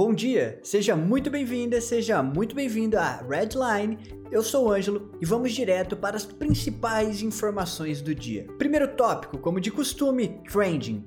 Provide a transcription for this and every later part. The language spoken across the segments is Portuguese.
Bom dia, seja muito bem-vinda, seja muito bem-vindo à Redline. Eu sou o Ângelo e vamos direto para as principais informações do dia. Primeiro tópico, como de costume, trending.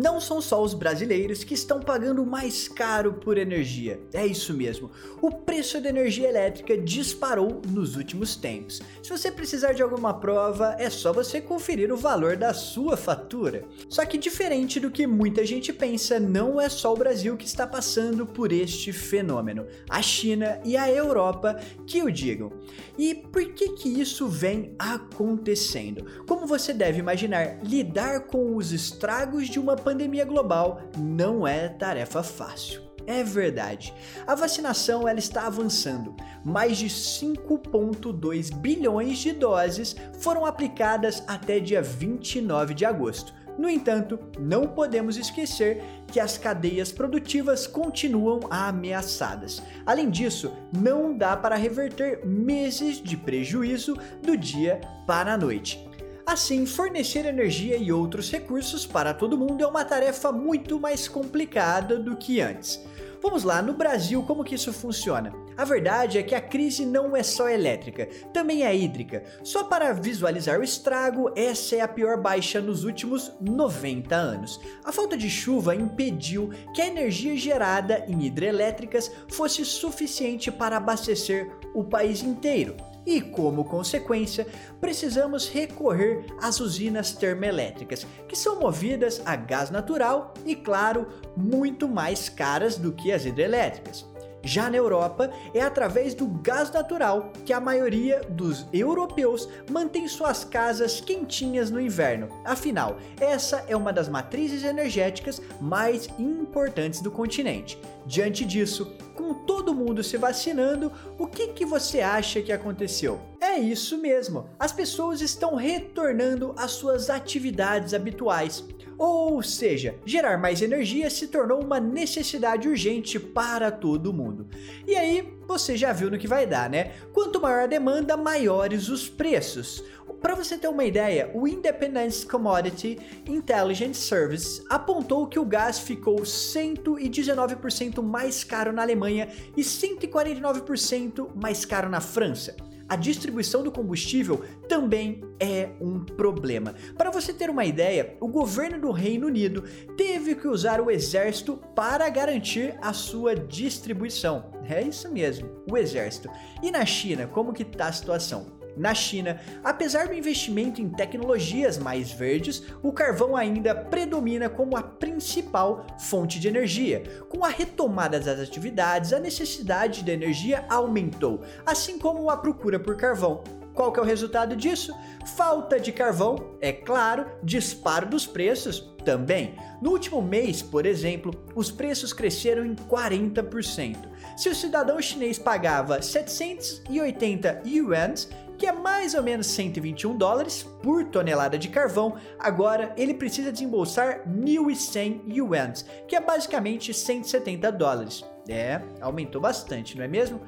Não são só os brasileiros que estão pagando mais caro por energia. É isso mesmo. O preço da energia elétrica disparou nos últimos tempos. Se você precisar de alguma prova, é só você conferir o valor da sua fatura. Só que diferente do que muita gente pensa, não é só o Brasil que está passando por este fenômeno. A China e a Europa que o digam. E por que que isso vem acontecendo? Como você deve imaginar, lidar com os estragos de uma pandemia pandemia global não é tarefa fácil. É verdade. A vacinação ela está avançando. Mais de 5.2 bilhões de doses foram aplicadas até dia 29 de agosto. No entanto, não podemos esquecer que as cadeias produtivas continuam ameaçadas. Além disso, não dá para reverter meses de prejuízo do dia para a noite. Assim, fornecer energia e outros recursos para todo mundo é uma tarefa muito mais complicada do que antes. Vamos lá, no Brasil, como que isso funciona? A verdade é que a crise não é só elétrica, também é hídrica. Só para visualizar o estrago, essa é a pior baixa nos últimos 90 anos. A falta de chuva impediu que a energia gerada em hidrelétricas fosse suficiente para abastecer o país inteiro e, como consequência, precisamos recorrer às usinas termoelétricas, que são movidas a gás natural e, claro, muito mais caras do que as hidrelétricas. Já na Europa, é através do gás natural que a maioria dos europeus mantém suas casas quentinhas no inverno. Afinal, essa é uma das matrizes energéticas mais importantes do continente. Diante disso, com todo mundo se vacinando, o que, que você acha que aconteceu? É isso mesmo, as pessoas estão retornando às suas atividades habituais. Ou seja, gerar mais energia se tornou uma necessidade urgente para todo mundo. E aí, você já viu no que vai dar, né? Quanto maior a demanda, maiores os preços. Para você ter uma ideia, o Independence Commodity Intelligence Service apontou que o gás ficou 119% mais caro na Alemanha e 149% mais caro na França a distribuição do combustível também é um problema. Para você ter uma ideia, o governo do Reino Unido teve que usar o exército para garantir a sua distribuição. É isso mesmo, o exército. E na China, como que tá a situação? Na China, apesar do investimento em tecnologias mais verdes, o carvão ainda predomina como a principal fonte de energia. Com a retomada das atividades, a necessidade de energia aumentou, assim como a procura por carvão. Qual que é o resultado disso? Falta de carvão, é claro, disparo dos preços também. No último mês, por exemplo, os preços cresceram em 40%. Se o cidadão chinês pagava 780 yuans, que é mais ou menos 121 dólares por tonelada de carvão, agora ele precisa desembolsar 1.100 yuans, que é basicamente 170 dólares. É, aumentou bastante, não é mesmo?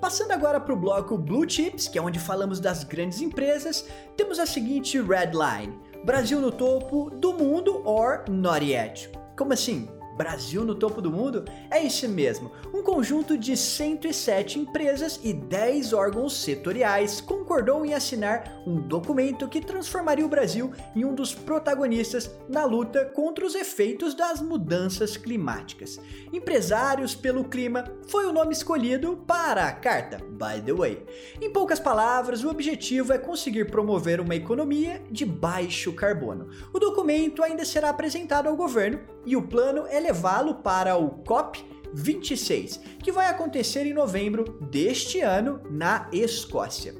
Passando agora para o bloco Blue Chips, que é onde falamos das grandes empresas, temos a seguinte red line: Brasil no topo do mundo or not yet. Como assim? Brasil no topo do mundo? É isso mesmo, um conjunto de 107 empresas e 10 órgãos setoriais concordou em assinar um documento que transformaria o Brasil em um dos protagonistas na luta contra os efeitos das mudanças climáticas. Empresários pelo Clima foi o nome escolhido para a carta, by the way. Em poucas palavras, o objetivo é conseguir promover uma economia de baixo carbono. O documento ainda será apresentado ao governo e o plano é levá-lo para o COP 26, que vai acontecer em novembro deste ano na Escócia.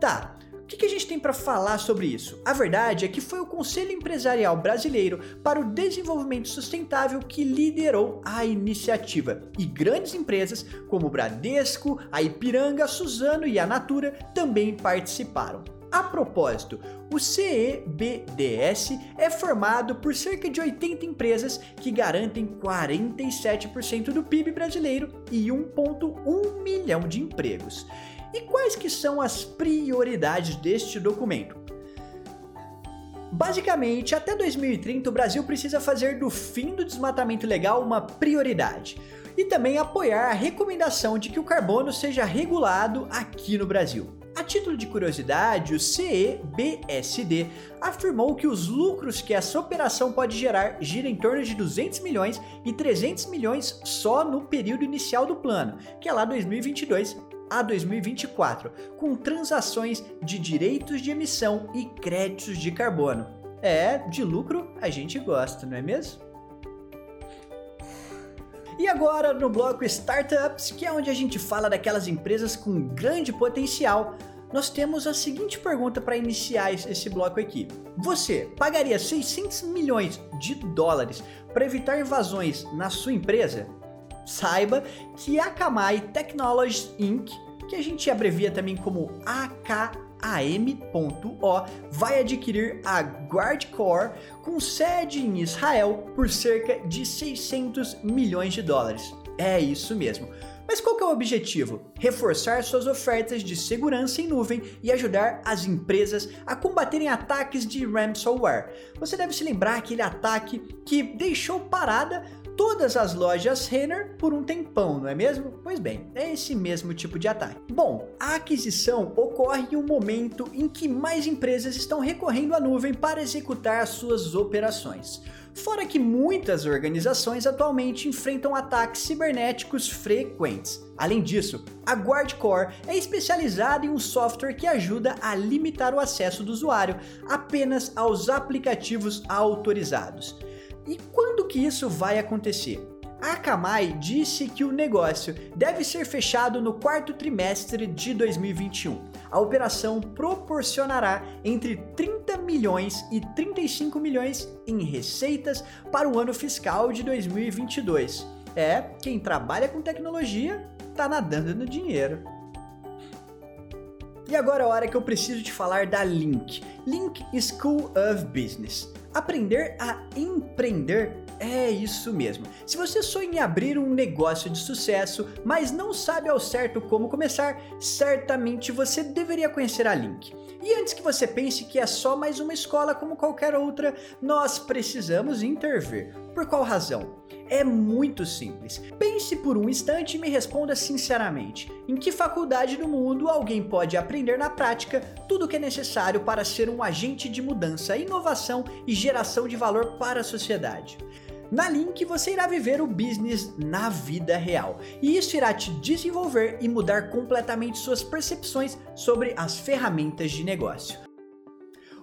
Tá, o que, a gente tem para falar sobre isso? A verdade é que foi o Conselho Empresarial Brasileiro para o Desenvolvimento Sustentável que liderou a iniciativa e grandes empresas como Bradesco, a Ipiranga, Suzano e a Natura também participaram. A propósito, o CEBDS é formado por cerca de 80 empresas que garantem 47% do PIB brasileiro e 1,1 milhão de empregos. E quais que são as prioridades deste documento? Basicamente, até 2030 o Brasil precisa fazer do fim do desmatamento legal uma prioridade e também apoiar a recomendação de que o carbono seja regulado aqui no Brasil. A título de curiosidade, o CEBSD afirmou que os lucros que essa operação pode gerar giram em torno de 200 milhões e 300 milhões só no período inicial do plano, que é lá 2022 a 2024, com transações de direitos de emissão e créditos de carbono. É, de lucro a gente gosta, não é mesmo? E agora no bloco Startups, que é onde a gente fala daquelas empresas com grande potencial, nós temos a seguinte pergunta para iniciar esse bloco aqui. Você pagaria 600 milhões de dólares para evitar invasões na sua empresa? Saiba que a Akamai Technologies Inc., que a gente abrevia também como AK AM.O vai adquirir a Guardcore com sede em Israel por cerca de 600 milhões de dólares. É isso mesmo. Mas qual é o objetivo? Reforçar suas ofertas de segurança em nuvem e ajudar as empresas a combaterem ataques de ransomware. Você deve se lembrar aquele ataque que deixou parada todas as lojas Renner por um tempão, não é mesmo? Pois bem, é esse mesmo tipo de ataque. Bom, a aquisição ocorre em um momento em que mais empresas estão recorrendo à nuvem para executar as suas operações. Fora que muitas organizações atualmente enfrentam ataques cibernéticos frequentes. Além disso, a Guardcore é especializada em um software que ajuda a limitar o acesso do usuário apenas aos aplicativos autorizados. E quando que isso vai acontecer? A Akamai disse que o negócio deve ser fechado no quarto trimestre de 2021. A operação proporcionará entre 30 milhões e 35 milhões em receitas para o ano fiscal de 2022. É, quem trabalha com tecnologia tá nadando no dinheiro. E agora é a hora que eu preciso te falar da Link. Link School of Business. Aprender a empreender é isso mesmo. Se você sonha em abrir um negócio de sucesso, mas não sabe ao certo como começar, certamente você deveria conhecer a Link. E antes que você pense que é só mais uma escola como qualquer outra, nós precisamos intervir. Por qual razão? É muito simples. Pense por um instante e me responda sinceramente: em que faculdade do mundo alguém pode aprender na prática tudo o que é necessário para ser um agente de mudança, inovação e geração de valor para a sociedade? Na Link você irá viver o business na vida real, e isso irá te desenvolver e mudar completamente suas percepções sobre as ferramentas de negócio.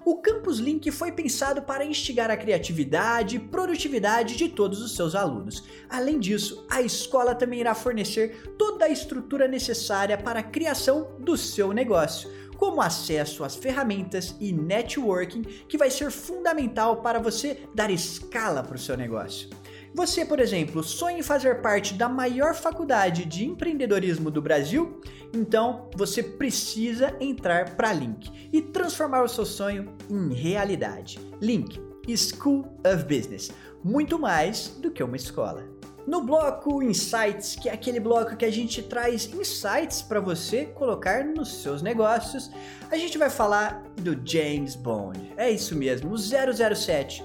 O Campus Link foi pensado para instigar a criatividade e produtividade de todos os seus alunos. Além disso, a escola também irá fornecer toda a estrutura necessária para a criação do seu negócio, como acesso às ferramentas e networking, que vai ser fundamental para você dar escala para o seu negócio. Você, por exemplo, sonha em fazer parte da maior faculdade de empreendedorismo do Brasil? Então você precisa entrar para Link e transformar o seu sonho em realidade. Link School of Business muito mais do que uma escola. No bloco Insights, que é aquele bloco que a gente traz insights para você colocar nos seus negócios, a gente vai falar do James Bond. É isso mesmo, o 007.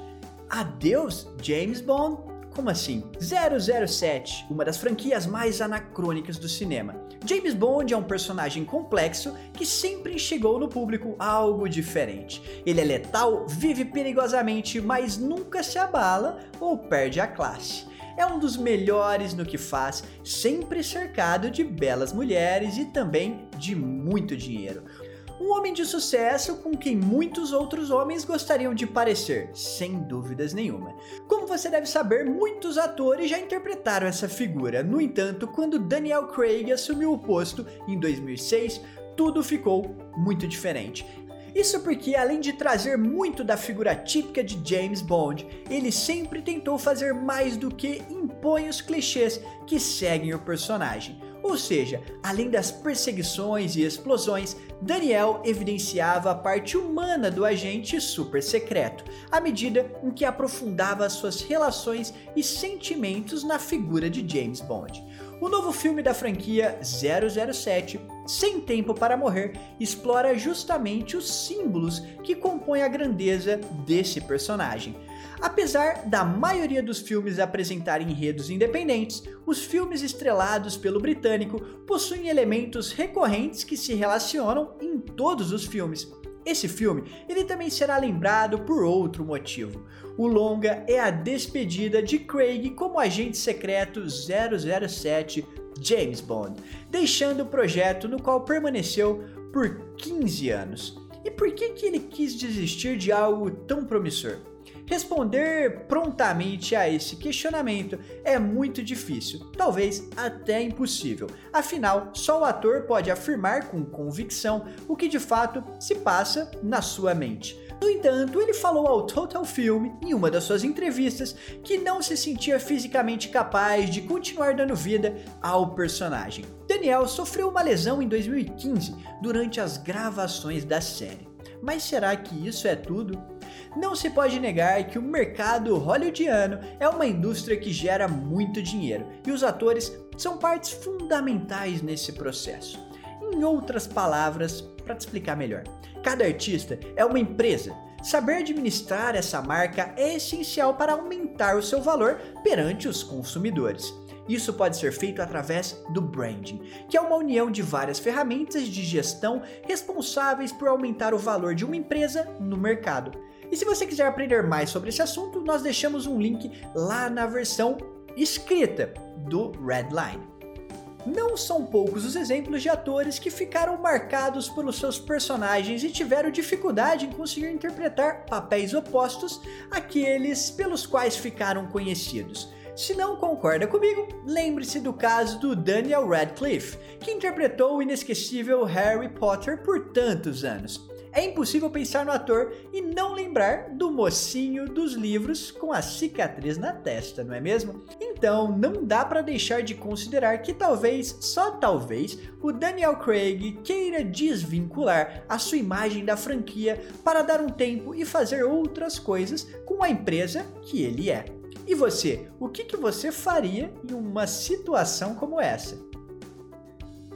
Adeus, James Bond como assim? 007, uma das franquias mais anacrônicas do cinema. James Bond é um personagem complexo que sempre enxergou no público algo diferente. Ele é letal, vive perigosamente, mas nunca se abala ou perde a classe é um dos melhores no que faz, sempre cercado de belas mulheres e também de muito dinheiro. Um homem de sucesso com quem muitos outros homens gostariam de parecer, sem dúvidas nenhuma. Como você deve saber, muitos atores já interpretaram essa figura. No entanto, quando Daniel Craig assumiu o posto em 2006, tudo ficou muito diferente. Isso porque, além de trazer muito da figura típica de James Bond, ele sempre tentou fazer mais do que impõe os clichês que seguem o personagem. Ou seja, além das perseguições e explosões, Daniel evidenciava a parte humana do agente super secreto, à medida em que aprofundava suas relações e sentimentos na figura de James Bond. O novo filme da franquia 007, Sem Tempo para Morrer, explora justamente os símbolos que compõem a grandeza desse personagem. Apesar da maioria dos filmes apresentarem enredos independentes, os filmes estrelados pelo britânico possuem elementos recorrentes que se relacionam em todos os filmes. Esse filme, ele também será lembrado por outro motivo. O longa é a despedida de Craig como agente secreto 007 James Bond, deixando o projeto no qual permaneceu por 15 anos. E por que, que ele quis desistir de algo tão promissor? Responder prontamente a esse questionamento é muito difícil, talvez até impossível. Afinal, só o ator pode afirmar com convicção o que de fato se passa na sua mente. No entanto, ele falou ao Total Film, em uma das suas entrevistas, que não se sentia fisicamente capaz de continuar dando vida ao personagem. Daniel sofreu uma lesão em 2015 durante as gravações da série. Mas será que isso é tudo? Não se pode negar que o mercado hollywoodiano é uma indústria que gera muito dinheiro e os atores são partes fundamentais nesse processo. Em outras palavras, para te explicar melhor, cada artista é uma empresa. Saber administrar essa marca é essencial para aumentar o seu valor perante os consumidores. Isso pode ser feito através do branding, que é uma união de várias ferramentas de gestão responsáveis por aumentar o valor de uma empresa no mercado. E se você quiser aprender mais sobre esse assunto, nós deixamos um link lá na versão escrita do Redline. Não são poucos os exemplos de atores que ficaram marcados pelos seus personagens e tiveram dificuldade em conseguir interpretar papéis opostos àqueles pelos quais ficaram conhecidos. Se não concorda comigo, lembre-se do caso do Daniel Radcliffe, que interpretou o inesquecível Harry Potter por tantos anos é impossível pensar no ator e não lembrar do mocinho dos livros com a cicatriz na testa, não é mesmo? Então, não dá para deixar de considerar que talvez, só talvez, o Daniel Craig queira desvincular a sua imagem da franquia para dar um tempo e fazer outras coisas com a empresa que ele é. E você, o que, que você faria em uma situação como essa?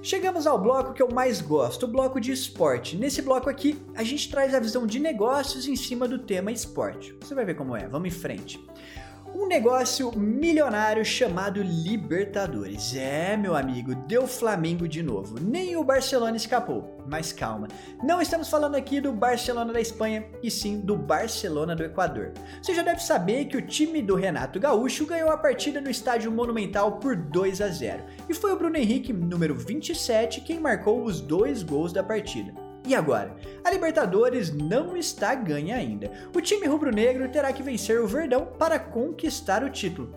Chegamos ao bloco que eu mais gosto, o bloco de esporte. Nesse bloco aqui, a gente traz a visão de negócios em cima do tema esporte. Você vai ver como é, vamos em frente um negócio milionário chamado Libertadores. É, meu amigo, deu Flamengo de novo. Nem o Barcelona escapou. Mas calma, não estamos falando aqui do Barcelona da Espanha, e sim do Barcelona do Equador. Você já deve saber que o time do Renato Gaúcho ganhou a partida no estádio Monumental por 2 a 0. E foi o Bruno Henrique, número 27, quem marcou os dois gols da partida. E agora? A Libertadores não está ganha ainda. O time rubro-negro terá que vencer o Verdão para conquistar o título.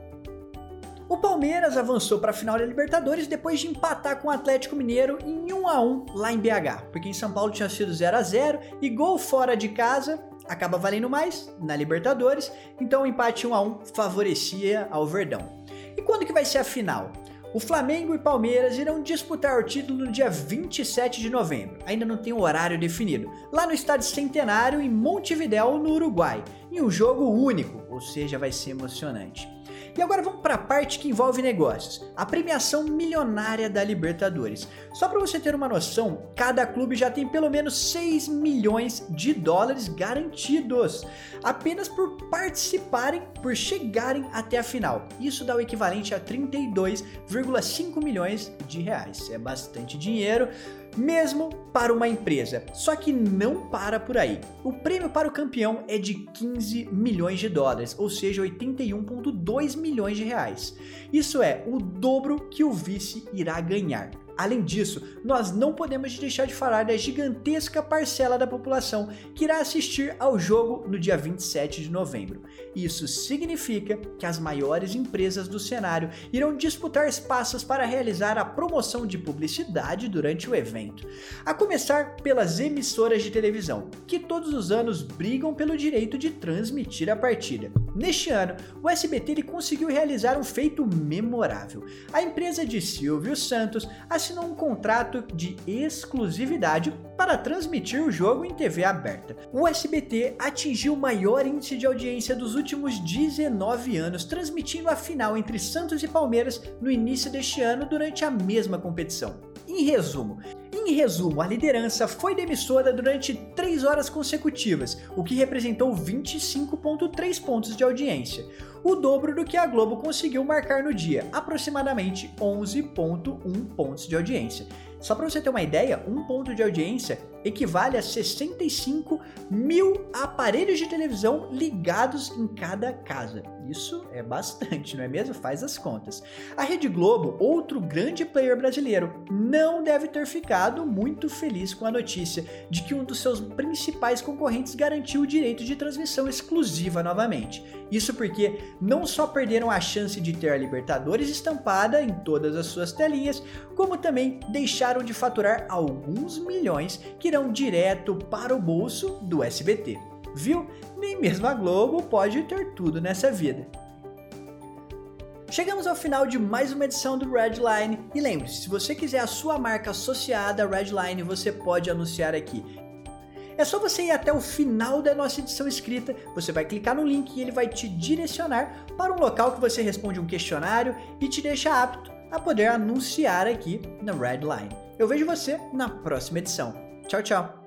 O Palmeiras avançou para a final da Libertadores depois de empatar com o Atlético Mineiro em 1 a 1 lá em BH, porque em São Paulo tinha sido 0 a 0 e gol fora de casa acaba valendo mais na Libertadores, então o empate 1 a 1 favorecia ao Verdão. E quando que vai ser a final? O Flamengo e Palmeiras irão disputar o título no dia 27 de novembro, ainda não tem horário definido, lá no Estádio Centenário em Montevidéu, no Uruguai, em um jogo único, ou seja, vai ser emocionante. E agora vamos para a parte que envolve negócios, a premiação milionária da Libertadores. Só para você ter uma noção, cada clube já tem pelo menos 6 milhões de dólares garantidos, apenas por participarem, por chegarem até a final. Isso dá o equivalente a 32,5 milhões de reais. É bastante dinheiro mesmo para uma empresa. Só que não para por aí. O prêmio para o campeão é de 15 milhões de dólares, ou seja, 81,2 milhões de reais. Isso é o dobro que o vice irá ganhar. Além disso, nós não podemos deixar de falar da gigantesca parcela da população que irá assistir ao jogo no dia 27 de novembro. Isso significa que as maiores empresas do cenário irão disputar espaços para realizar a promoção de publicidade durante o evento, a começar pelas emissoras de televisão, que todos os anos brigam pelo direito de transmitir a partida. Neste ano, o SBT conseguiu realizar um feito memorável. A empresa de Silvio Santos assinou um contrato de exclusividade para transmitir o jogo em TV aberta. O SBT atingiu o maior índice de audiência dos últimos 19 anos, transmitindo a final entre Santos e Palmeiras no início deste ano durante a mesma competição. Em resumo, em resumo, a liderança foi demissora durante 3 horas consecutivas, o que representou 25,3 pontos de audiência, o dobro do que a Globo conseguiu marcar no dia, aproximadamente 11,1 pontos de audiência. Só para você ter uma ideia, um ponto de audiência equivale a 65 mil aparelhos de televisão ligados em cada casa. Isso é bastante, não é mesmo? Faz as contas. A Rede Globo, outro grande player brasileiro, não deve ter ficado muito feliz com a notícia de que um dos seus principais concorrentes garantiu o direito de transmissão exclusiva novamente. Isso porque não só perderam a chance de ter a Libertadores estampada em todas as suas telinhas, como também deixaram de faturar alguns milhões que irão direto para o bolso do SBT. Viu? Nem mesmo a Globo pode ter tudo nessa vida. Chegamos ao final de mais uma edição do Redline e lembre-se, se você quiser a sua marca associada à Redline, você pode anunciar aqui. É só você ir até o final da nossa edição escrita, você vai clicar no link e ele vai te direcionar para um local que você responde um questionário e te deixa apto a poder anunciar aqui na Redline. Eu vejo você na próxima edição. Tchau, tchau!